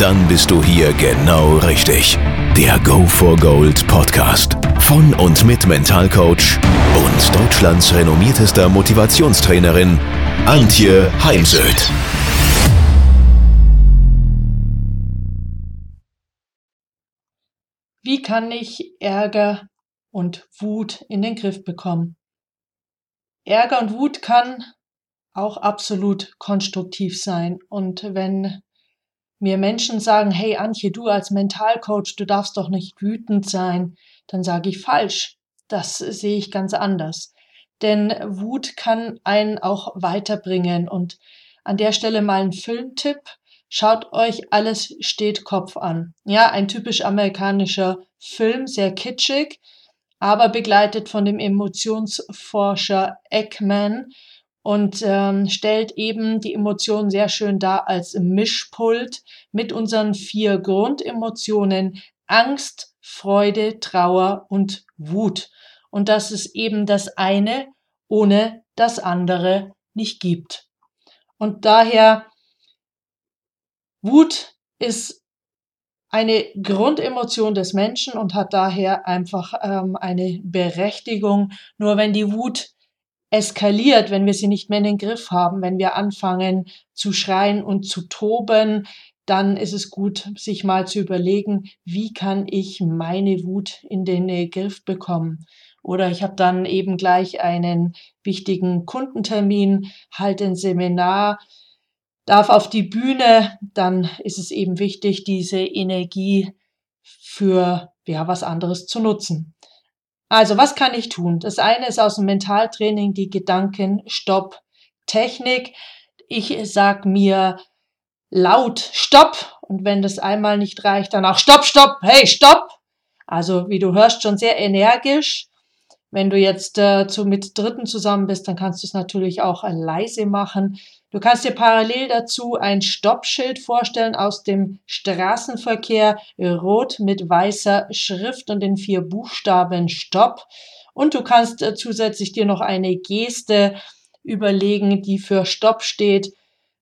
Dann bist du hier genau richtig. Der Go for Gold Podcast von und mit Mentalcoach und Deutschlands renommiertester Motivationstrainerin Antje Heimsöth. Wie kann ich Ärger und Wut in den Griff bekommen? Ärger und Wut kann auch absolut konstruktiv sein. Und wenn mir Menschen sagen, hey Antje, du als Mentalcoach, du darfst doch nicht wütend sein, dann sage ich falsch. Das sehe ich ganz anders. Denn Wut kann einen auch weiterbringen. Und an der Stelle mal ein Filmtipp. Schaut euch alles steht Kopf an. Ja, ein typisch amerikanischer Film, sehr kitschig, aber begleitet von dem Emotionsforscher Ekman und ähm, stellt eben die Emotionen sehr schön dar als Mischpult mit unseren vier Grundemotionen Angst, Freude, Trauer und Wut. Und dass es eben das eine ohne das andere nicht gibt. Und daher, Wut ist eine Grundemotion des Menschen und hat daher einfach ähm, eine Berechtigung. Nur wenn die Wut eskaliert, wenn wir sie nicht mehr in den Griff haben, wenn wir anfangen zu schreien und zu toben, dann ist es gut, sich mal zu überlegen, wie kann ich meine Wut in den äh, Griff bekommen. Oder ich habe dann eben gleich einen wichtigen Kundentermin, halte ein Seminar, darf auf die Bühne, dann ist es eben wichtig, diese Energie für ja, was anderes zu nutzen. Also, was kann ich tun? Das eine ist aus dem Mentaltraining die Gedanken-Stopp-Technik. Ich sag mir laut Stopp und wenn das einmal nicht reicht, dann auch Stopp, Stopp, hey, Stopp. Also, wie du hörst, schon sehr energisch. Wenn du jetzt äh, zu, mit Dritten zusammen bist, dann kannst du es natürlich auch äh, leise machen. Du kannst dir parallel dazu ein Stoppschild vorstellen aus dem Straßenverkehr, rot mit weißer Schrift und den vier Buchstaben Stopp. Und du kannst äh, zusätzlich dir noch eine Geste überlegen, die für Stopp steht.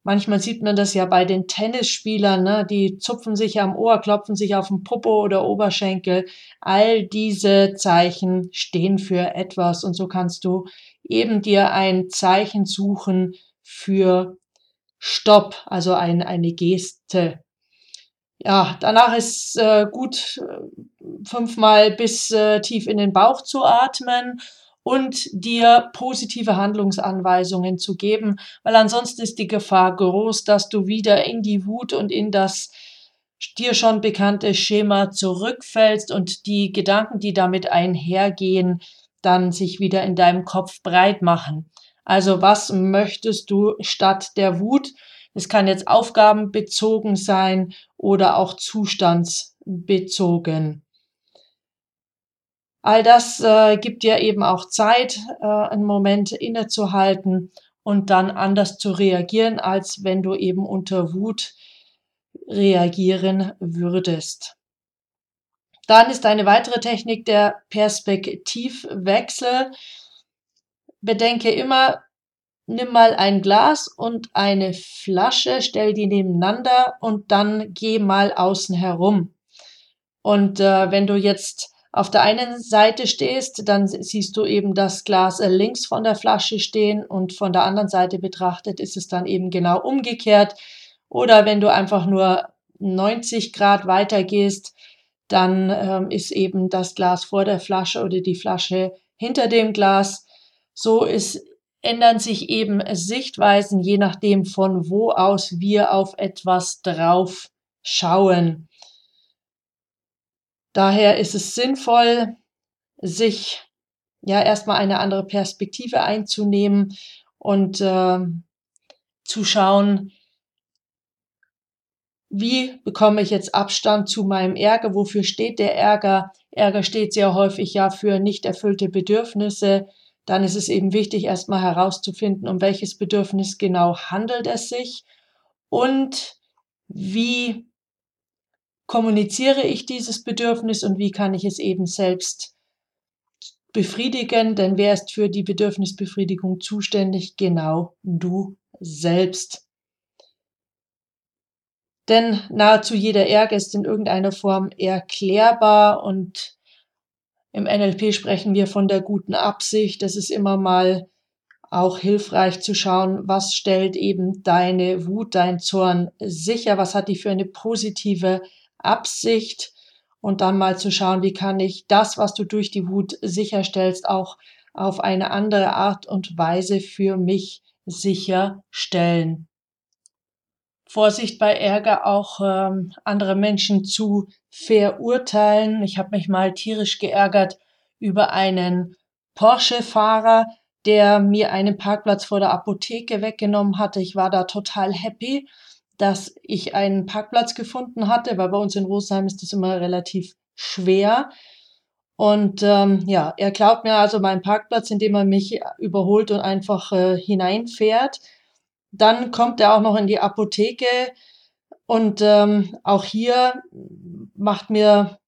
Manchmal sieht man das ja bei den Tennisspielern, ne? die zupfen sich am Ohr, klopfen sich auf den Popo oder Oberschenkel. All diese Zeichen stehen für etwas und so kannst du eben dir ein Zeichen suchen, für Stopp, also ein, eine Geste. Ja, danach ist äh, gut äh, fünfmal bis äh, tief in den Bauch zu atmen und dir positive Handlungsanweisungen zu geben, weil ansonsten ist die Gefahr groß, dass du wieder in die Wut und in das dir schon bekannte Schema zurückfällst und die Gedanken, die damit einhergehen, dann sich wieder in deinem Kopf breit machen. Also was möchtest du statt der Wut? Es kann jetzt aufgabenbezogen sein oder auch zustandsbezogen. All das äh, gibt dir eben auch Zeit, äh, einen Moment innezuhalten und dann anders zu reagieren, als wenn du eben unter Wut reagieren würdest. Dann ist eine weitere Technik der Perspektivwechsel bedenke immer, nimm mal ein Glas und eine Flasche, stell die nebeneinander und dann geh mal außen herum. Und äh, wenn du jetzt auf der einen Seite stehst, dann siehst du eben das Glas äh, links von der Flasche stehen und von der anderen Seite betrachtet ist es dann eben genau umgekehrt. Oder wenn du einfach nur 90 Grad weiter gehst, dann ähm, ist eben das Glas vor der Flasche oder die Flasche hinter dem Glas. So ist, ändern sich eben Sichtweisen, je nachdem von wo aus wir auf etwas drauf schauen. Daher ist es sinnvoll, sich ja erstmal eine andere Perspektive einzunehmen und äh, zu schauen, wie bekomme ich jetzt Abstand zu meinem Ärger? Wofür steht der Ärger? Ärger steht sehr häufig ja für nicht erfüllte Bedürfnisse, dann ist es eben wichtig, erstmal herauszufinden, um welches Bedürfnis genau handelt es sich und wie kommuniziere ich dieses Bedürfnis und wie kann ich es eben selbst befriedigen, denn wer ist für die Bedürfnisbefriedigung zuständig? Genau du selbst. Denn nahezu jeder Ärger ist in irgendeiner Form erklärbar und im NLP sprechen wir von der guten Absicht. Es ist immer mal auch hilfreich zu schauen, was stellt eben deine Wut, dein Zorn sicher, was hat die für eine positive Absicht und dann mal zu schauen, wie kann ich das, was du durch die Wut sicherstellst, auch auf eine andere Art und Weise für mich sicherstellen. Vorsicht bei Ärger auch ähm, andere Menschen zu verurteilen. Ich habe mich mal tierisch geärgert über einen Porsche-Fahrer, der mir einen Parkplatz vor der Apotheke weggenommen hatte. Ich war da total happy, dass ich einen Parkplatz gefunden hatte, weil bei uns in Rosheim ist das immer relativ schwer. Und ähm, ja, er klaut mir also meinen Parkplatz, indem er mich überholt und einfach äh, hineinfährt. Dann kommt er auch noch in die Apotheke und ähm, auch hier macht mir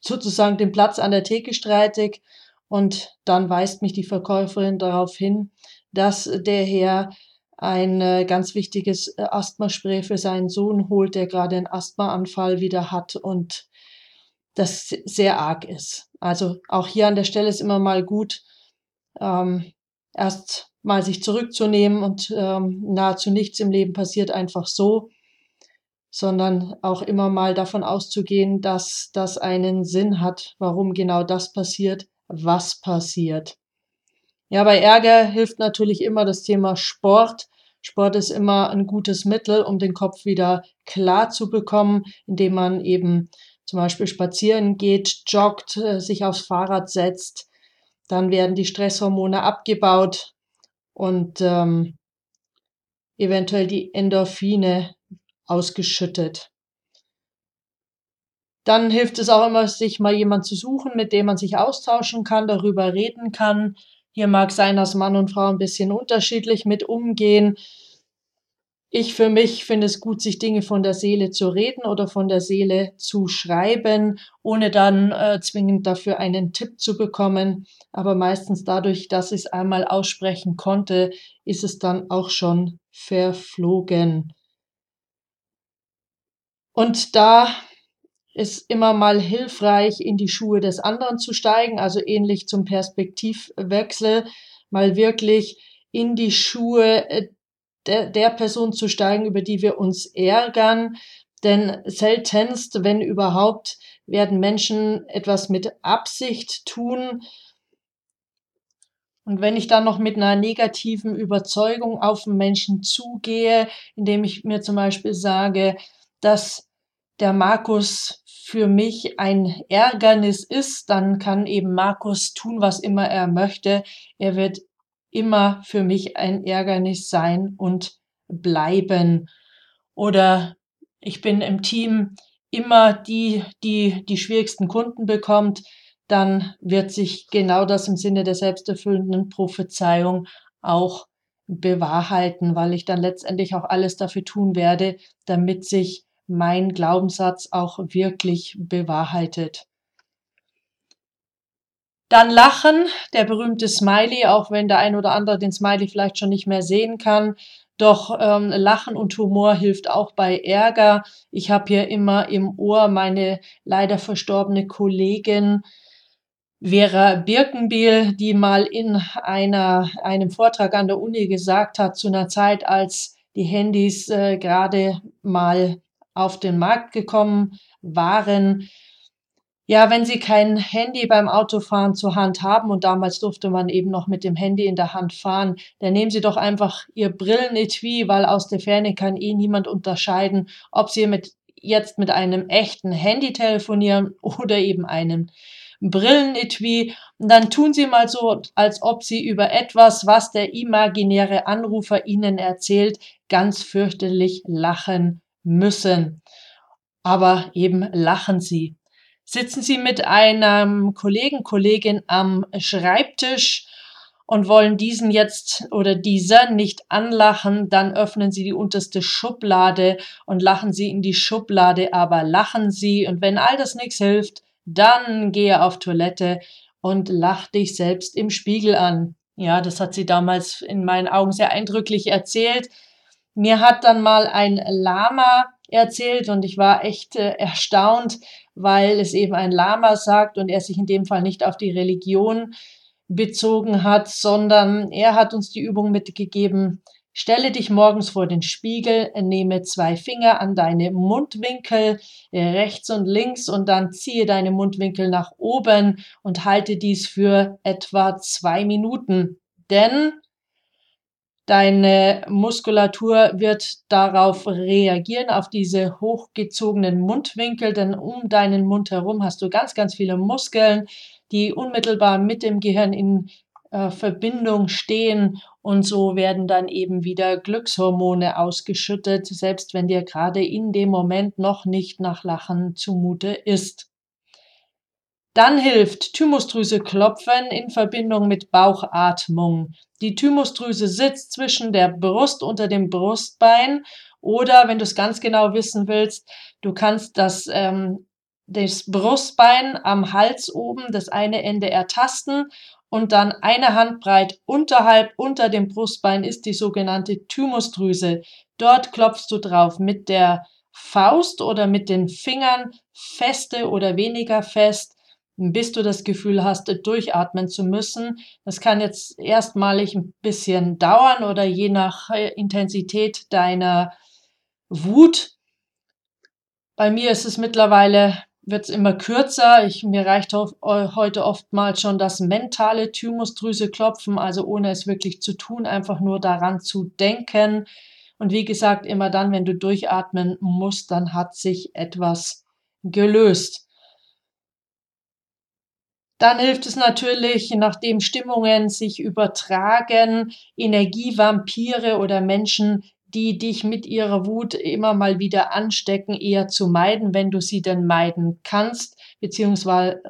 sozusagen den Platz an der Theke streitig und dann weist mich die Verkäuferin darauf hin, dass der Herr ein äh, ganz wichtiges äh, Asthmaspray für seinen Sohn holt, der gerade einen Asthmaanfall wieder hat und das sehr arg ist. Also auch hier an der Stelle ist immer mal gut, ähm, erst mal sich zurückzunehmen und ähm, nahezu nichts im Leben passiert einfach so, sondern auch immer mal davon auszugehen, dass das einen Sinn hat, warum genau das passiert, was passiert. Ja, bei Ärger hilft natürlich immer das Thema Sport. Sport ist immer ein gutes Mittel, um den Kopf wieder klar zu bekommen, indem man eben zum Beispiel spazieren geht, joggt, äh, sich aufs Fahrrad setzt. Dann werden die Stresshormone abgebaut und ähm, eventuell die Endorphine ausgeschüttet. Dann hilft es auch immer, sich mal jemand zu suchen, mit dem man sich austauschen kann, darüber reden kann. Hier mag sein, dass Mann und Frau ein bisschen unterschiedlich mit umgehen. Ich für mich finde es gut, sich Dinge von der Seele zu reden oder von der Seele zu schreiben, ohne dann äh, zwingend dafür einen Tipp zu bekommen. Aber meistens dadurch, dass ich es einmal aussprechen konnte, ist es dann auch schon verflogen. Und da ist immer mal hilfreich, in die Schuhe des anderen zu steigen, also ähnlich zum Perspektivwechsel, mal wirklich in die Schuhe äh, der, der Person zu steigen, über die wir uns ärgern. Denn seltenst, wenn überhaupt, werden Menschen etwas mit Absicht tun. Und wenn ich dann noch mit einer negativen Überzeugung auf einen Menschen zugehe, indem ich mir zum Beispiel sage, dass der Markus für mich ein Ärgernis ist, dann kann eben Markus tun, was immer er möchte. Er wird immer für mich ein Ärgernis sein und bleiben. Oder ich bin im Team immer die, die die schwierigsten Kunden bekommt, dann wird sich genau das im Sinne der selbsterfüllenden Prophezeiung auch bewahrheiten, weil ich dann letztendlich auch alles dafür tun werde, damit sich mein Glaubenssatz auch wirklich bewahrheitet. Dann Lachen, der berühmte Smiley, auch wenn der ein oder andere den Smiley vielleicht schon nicht mehr sehen kann. Doch ähm, Lachen und Humor hilft auch bei Ärger. Ich habe hier immer im Ohr meine leider verstorbene Kollegin Vera Birkenbiel, die mal in einer, einem Vortrag an der Uni gesagt hat, zu einer Zeit, als die Handys äh, gerade mal auf den Markt gekommen waren, ja, wenn Sie kein Handy beim Autofahren zur Hand haben und damals durfte man eben noch mit dem Handy in der Hand fahren, dann nehmen Sie doch einfach Ihr Brillenetui, weil aus der Ferne kann eh niemand unterscheiden, ob Sie mit, jetzt mit einem echten Handy telefonieren oder eben einem Brillenetui. Und dann tun Sie mal so, als ob Sie über etwas, was der imaginäre Anrufer Ihnen erzählt, ganz fürchterlich lachen müssen. Aber eben lachen Sie sitzen Sie mit einem Kollegen, Kollegin am Schreibtisch und wollen diesen jetzt oder dieser nicht anlachen, dann öffnen sie die unterste Schublade und lachen sie in die Schublade, aber lachen sie. Und wenn all das nichts hilft, dann gehe auf Toilette und lach dich selbst im Spiegel an. Ja, das hat sie damals in meinen Augen sehr eindrücklich erzählt. Mir hat dann mal ein Lama erzählt und ich war echt äh, erstaunt, weil es eben ein Lama sagt und er sich in dem Fall nicht auf die Religion bezogen hat, sondern er hat uns die Übung mitgegeben, Stelle dich morgens vor den Spiegel, nehme zwei Finger an deine Mundwinkel äh, rechts und links und dann ziehe deine Mundwinkel nach oben und halte dies für etwa zwei Minuten. Denn Deine Muskulatur wird darauf reagieren, auf diese hochgezogenen Mundwinkel, denn um deinen Mund herum hast du ganz, ganz viele Muskeln, die unmittelbar mit dem Gehirn in äh, Verbindung stehen und so werden dann eben wieder Glückshormone ausgeschüttet, selbst wenn dir gerade in dem Moment noch nicht nach Lachen zumute ist. Dann hilft Thymusdrüse klopfen in Verbindung mit Bauchatmung. Die Thymusdrüse sitzt zwischen der Brust unter dem Brustbein oder wenn du es ganz genau wissen willst, du kannst das, ähm, das Brustbein am Hals oben, das eine Ende ertasten und dann eine Handbreit unterhalb unter dem Brustbein ist die sogenannte Thymusdrüse. Dort klopfst du drauf mit der Faust oder mit den Fingern feste oder weniger fest bis du das Gefühl hast, durchatmen zu müssen. Das kann jetzt erstmalig ein bisschen dauern oder je nach äh, Intensität deiner Wut. Bei mir ist es mittlerweile, wird es immer kürzer. Ich, mir reicht heute oftmals schon das mentale Thymusdrüse klopfen, also ohne es wirklich zu tun, einfach nur daran zu denken. Und wie gesagt, immer dann, wenn du durchatmen musst, dann hat sich etwas gelöst. Dann hilft es natürlich, nachdem Stimmungen sich übertragen, Energievampire oder Menschen, die dich mit ihrer Wut immer mal wieder anstecken, eher zu meiden, wenn du sie denn meiden kannst, beziehungsweise,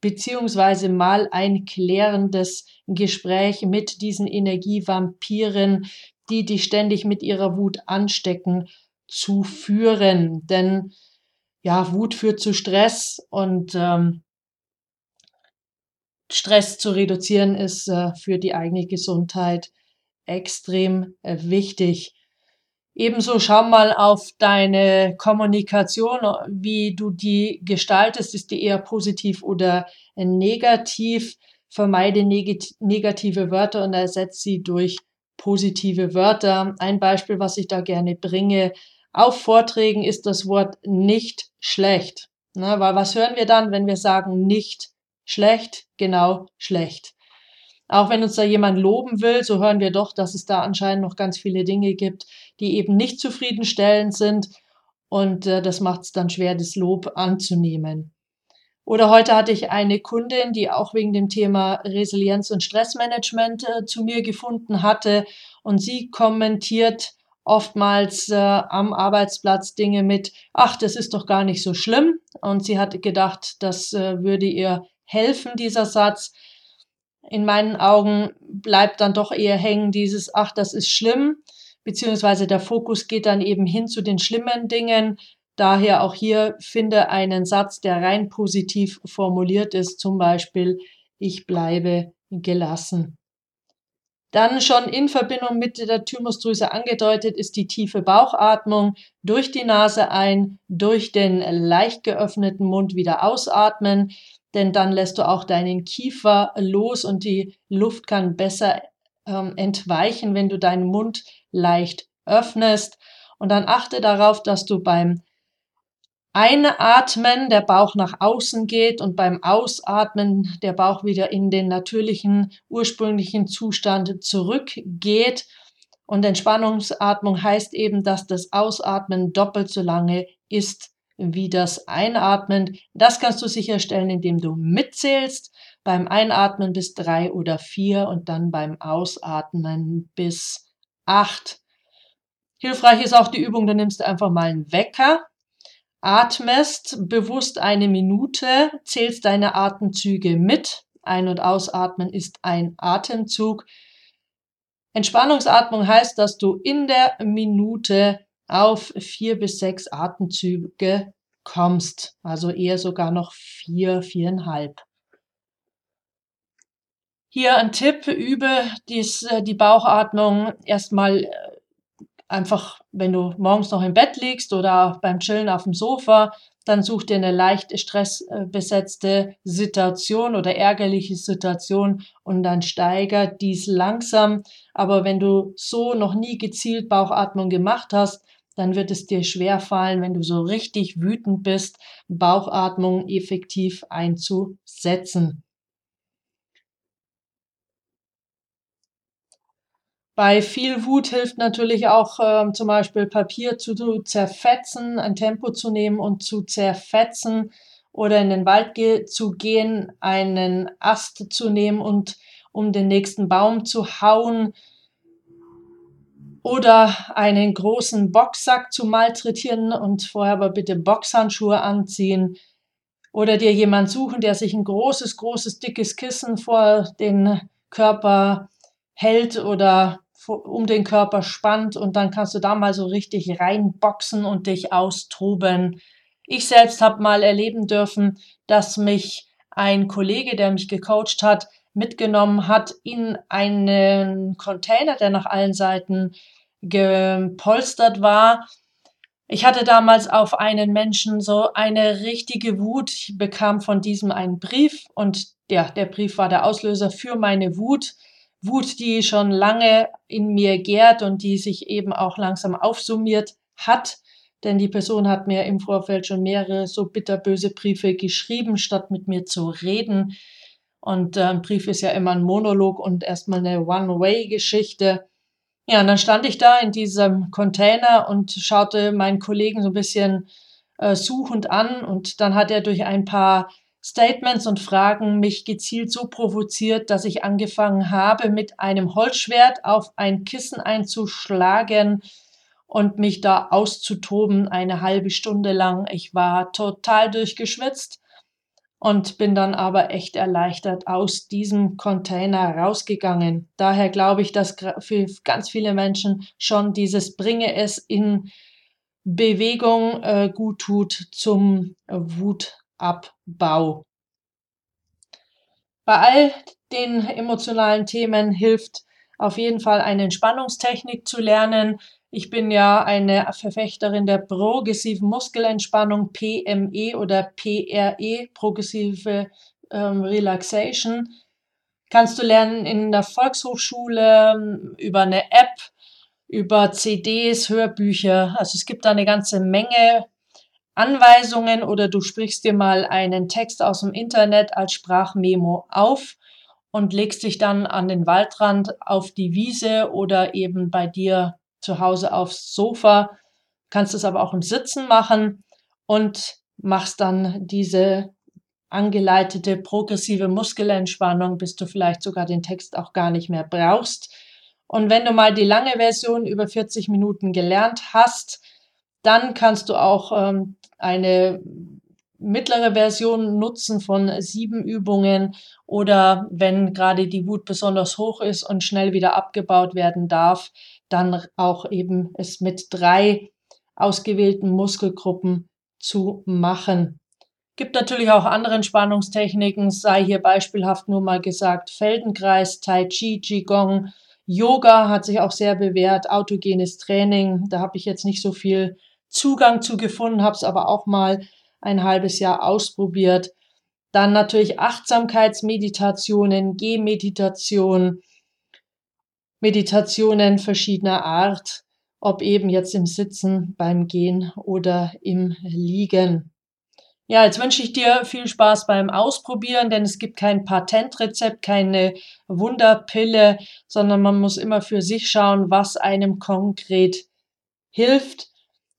beziehungsweise mal ein klärendes Gespräch mit diesen Energievampiren, die dich ständig mit ihrer Wut anstecken, zu führen. Denn ja, Wut führt zu Stress und ähm, Stress zu reduzieren ist äh, für die eigene Gesundheit extrem äh, wichtig. Ebenso schau mal auf deine Kommunikation, wie du die gestaltest. Ist die eher positiv oder negativ? Vermeide negative Wörter und ersetze sie durch positive Wörter. Ein Beispiel, was ich da gerne bringe, auf Vorträgen ist das Wort nicht schlecht. Na, weil was hören wir dann, wenn wir sagen nicht Schlecht, genau, schlecht. Auch wenn uns da jemand loben will, so hören wir doch, dass es da anscheinend noch ganz viele Dinge gibt, die eben nicht zufriedenstellend sind. Und äh, das macht es dann schwer, das Lob anzunehmen. Oder heute hatte ich eine Kundin, die auch wegen dem Thema Resilienz und Stressmanagement äh, zu mir gefunden hatte. Und sie kommentiert oftmals äh, am Arbeitsplatz Dinge mit, ach, das ist doch gar nicht so schlimm. Und sie hat gedacht, das äh, würde ihr helfen, dieser Satz. In meinen Augen bleibt dann doch eher hängen dieses, ach, das ist schlimm, beziehungsweise der Fokus geht dann eben hin zu den schlimmen Dingen. Daher auch hier finde einen Satz, der rein positiv formuliert ist, zum Beispiel, ich bleibe gelassen. Dann schon in Verbindung mit der Thymusdrüse angedeutet ist die tiefe Bauchatmung durch die Nase ein, durch den leicht geöffneten Mund wieder ausatmen denn dann lässt du auch deinen Kiefer los und die Luft kann besser ähm, entweichen, wenn du deinen Mund leicht öffnest. Und dann achte darauf, dass du beim Einatmen der Bauch nach außen geht und beim Ausatmen der Bauch wieder in den natürlichen, ursprünglichen Zustand zurückgeht. Und Entspannungsatmung heißt eben, dass das Ausatmen doppelt so lange ist wie das Einatmen. Das kannst du sicherstellen, indem du mitzählst. Beim Einatmen bis drei oder vier und dann beim Ausatmen bis acht. Hilfreich ist auch die Übung, du nimmst einfach mal einen Wecker, atmest bewusst eine Minute, zählst deine Atemzüge mit Ein- und Ausatmen ist ein Atemzug. Entspannungsatmung heißt, dass du in der Minute auf vier bis sechs Atemzüge kommst. Also eher sogar noch vier, viereinhalb. Hier ein Tipp, übe dies, äh, die Bauchatmung erstmal äh, einfach, wenn du morgens noch im Bett liegst oder beim Chillen auf dem Sofa, dann such dir eine leicht stressbesetzte Situation oder ärgerliche Situation und dann steigert dies langsam. Aber wenn du so noch nie gezielt Bauchatmung gemacht hast, dann wird es dir schwer fallen, wenn du so richtig wütend bist, Bauchatmung effektiv einzusetzen. Bei viel Wut hilft natürlich auch ähm, zum Beispiel Papier zu, zu zerfetzen, ein Tempo zu nehmen und zu zerfetzen oder in den Wald ge zu gehen, einen Ast zu nehmen und um den nächsten Baum zu hauen oder einen großen Boxsack zu malträtieren und vorher aber bitte Boxhandschuhe anziehen oder dir jemand suchen, der sich ein großes, großes, dickes Kissen vor den Körper hält oder um den Körper spannt und dann kannst du da mal so richtig reinboxen und dich austoben. Ich selbst habe mal erleben dürfen, dass mich ein Kollege, der mich gecoacht hat, mitgenommen hat in einen Container, der nach allen Seiten gepolstert war. Ich hatte damals auf einen Menschen so eine richtige Wut. Ich bekam von diesem einen Brief und ja, der Brief war der Auslöser für meine Wut. Wut, die schon lange in mir gärt und die sich eben auch langsam aufsummiert hat. Denn die Person hat mir im Vorfeld schon mehrere so bitterböse Briefe geschrieben, statt mit mir zu reden. Und äh, ein Brief ist ja immer ein Monolog und erstmal eine One-Way-Geschichte. Ja, und dann stand ich da in diesem Container und schaute meinen Kollegen so ein bisschen äh, suchend an und dann hat er durch ein paar Statements und Fragen mich gezielt so provoziert, dass ich angefangen habe, mit einem Holzschwert auf ein Kissen einzuschlagen und mich da auszutoben eine halbe Stunde lang. Ich war total durchgeschwitzt und bin dann aber echt erleichtert aus diesem Container rausgegangen. Daher glaube ich, dass für ganz viele Menschen schon dieses Bringe es in Bewegung äh, gut tut zum Wut Abbau. Bei all den emotionalen Themen hilft auf jeden Fall eine Entspannungstechnik zu lernen. Ich bin ja eine Verfechterin der progressiven Muskelentspannung, PME oder PRE, progressive ähm, Relaxation. Kannst du lernen in der Volkshochschule ähm, über eine App, über CDs, Hörbücher. Also es gibt da eine ganze Menge Anweisungen oder du sprichst dir mal einen Text aus dem Internet als Sprachmemo auf und legst dich dann an den Waldrand auf die Wiese oder eben bei dir zu Hause aufs Sofa. Kannst es aber auch im Sitzen machen und machst dann diese angeleitete progressive Muskelentspannung, bis du vielleicht sogar den Text auch gar nicht mehr brauchst. Und wenn du mal die lange Version über 40 Minuten gelernt hast, dann kannst du auch ähm, eine mittlere Version nutzen von sieben Übungen oder wenn gerade die Wut besonders hoch ist und schnell wieder abgebaut werden darf, dann auch eben es mit drei ausgewählten Muskelgruppen zu machen. Gibt natürlich auch andere Entspannungstechniken, sei hier beispielhaft nur mal gesagt Feldenkreis, Tai Chi, Qigong, Yoga hat sich auch sehr bewährt, autogenes Training, da habe ich jetzt nicht so viel Zugang zu gefunden, habe es aber auch mal ein halbes Jahr ausprobiert. Dann natürlich Achtsamkeitsmeditationen, Gehmeditation, Meditationen verschiedener Art, ob eben jetzt im Sitzen, beim Gehen oder im Liegen. Ja, jetzt wünsche ich dir viel Spaß beim Ausprobieren, denn es gibt kein Patentrezept, keine Wunderpille, sondern man muss immer für sich schauen, was einem konkret hilft.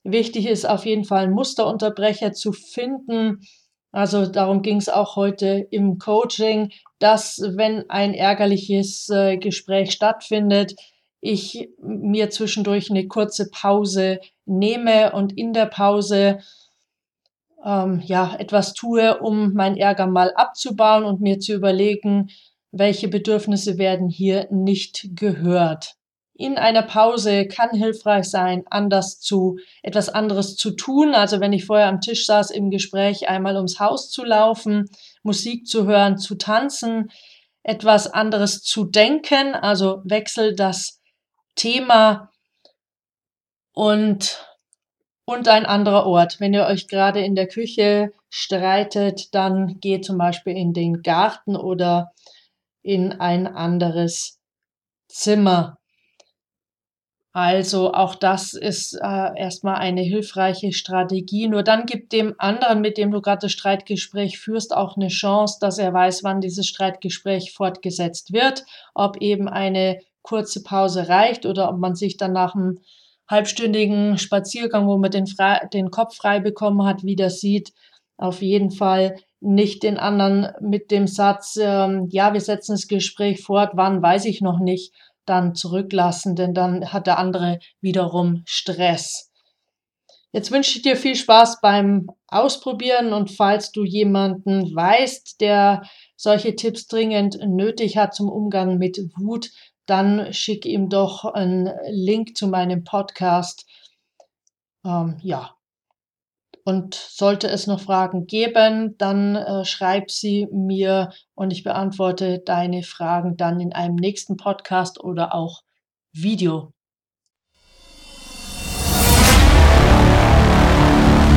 Wichtig ist auf jeden Fall, einen Musterunterbrecher zu finden. Also darum ging es auch heute im Coaching, dass wenn ein ärgerliches äh, Gespräch stattfindet, ich mir zwischendurch eine kurze Pause nehme und in der Pause ähm, ja, etwas tue, um mein Ärger mal abzubauen und mir zu überlegen, welche Bedürfnisse werden hier nicht gehört. In einer Pause kann hilfreich sein, anders zu, etwas anderes zu tun. Also wenn ich vorher am Tisch saß im Gespräch, einmal ums Haus zu laufen, Musik zu hören, zu tanzen, etwas anderes zu denken, also wechsel das Thema und und ein anderer Ort. Wenn ihr euch gerade in der Küche streitet, dann geht zum Beispiel in den Garten oder in ein anderes Zimmer. Also auch das ist äh, erstmal eine hilfreiche Strategie. Nur dann gibt dem anderen, mit dem du gerade das Streitgespräch führst, auch eine Chance, dass er weiß, wann dieses Streitgespräch fortgesetzt wird, ob eben eine kurze Pause reicht oder ob man sich dann nach einem halbstündigen Spaziergang, wo man den, frei, den Kopf frei bekommen hat, wieder sieht. Auf jeden Fall nicht den anderen mit dem Satz, ähm, ja, wir setzen das Gespräch fort, wann weiß ich noch nicht, dann zurücklassen, denn dann hat der andere wiederum Stress. Jetzt wünsche ich dir viel Spaß beim Ausprobieren und falls du jemanden weißt, der solche Tipps dringend nötig hat zum Umgang mit Wut, dann schick ihm doch einen Link zu meinem Podcast. Ähm, ja. Und sollte es noch Fragen geben, dann äh, schreib sie mir und ich beantworte deine Fragen dann in einem nächsten Podcast oder auch Video.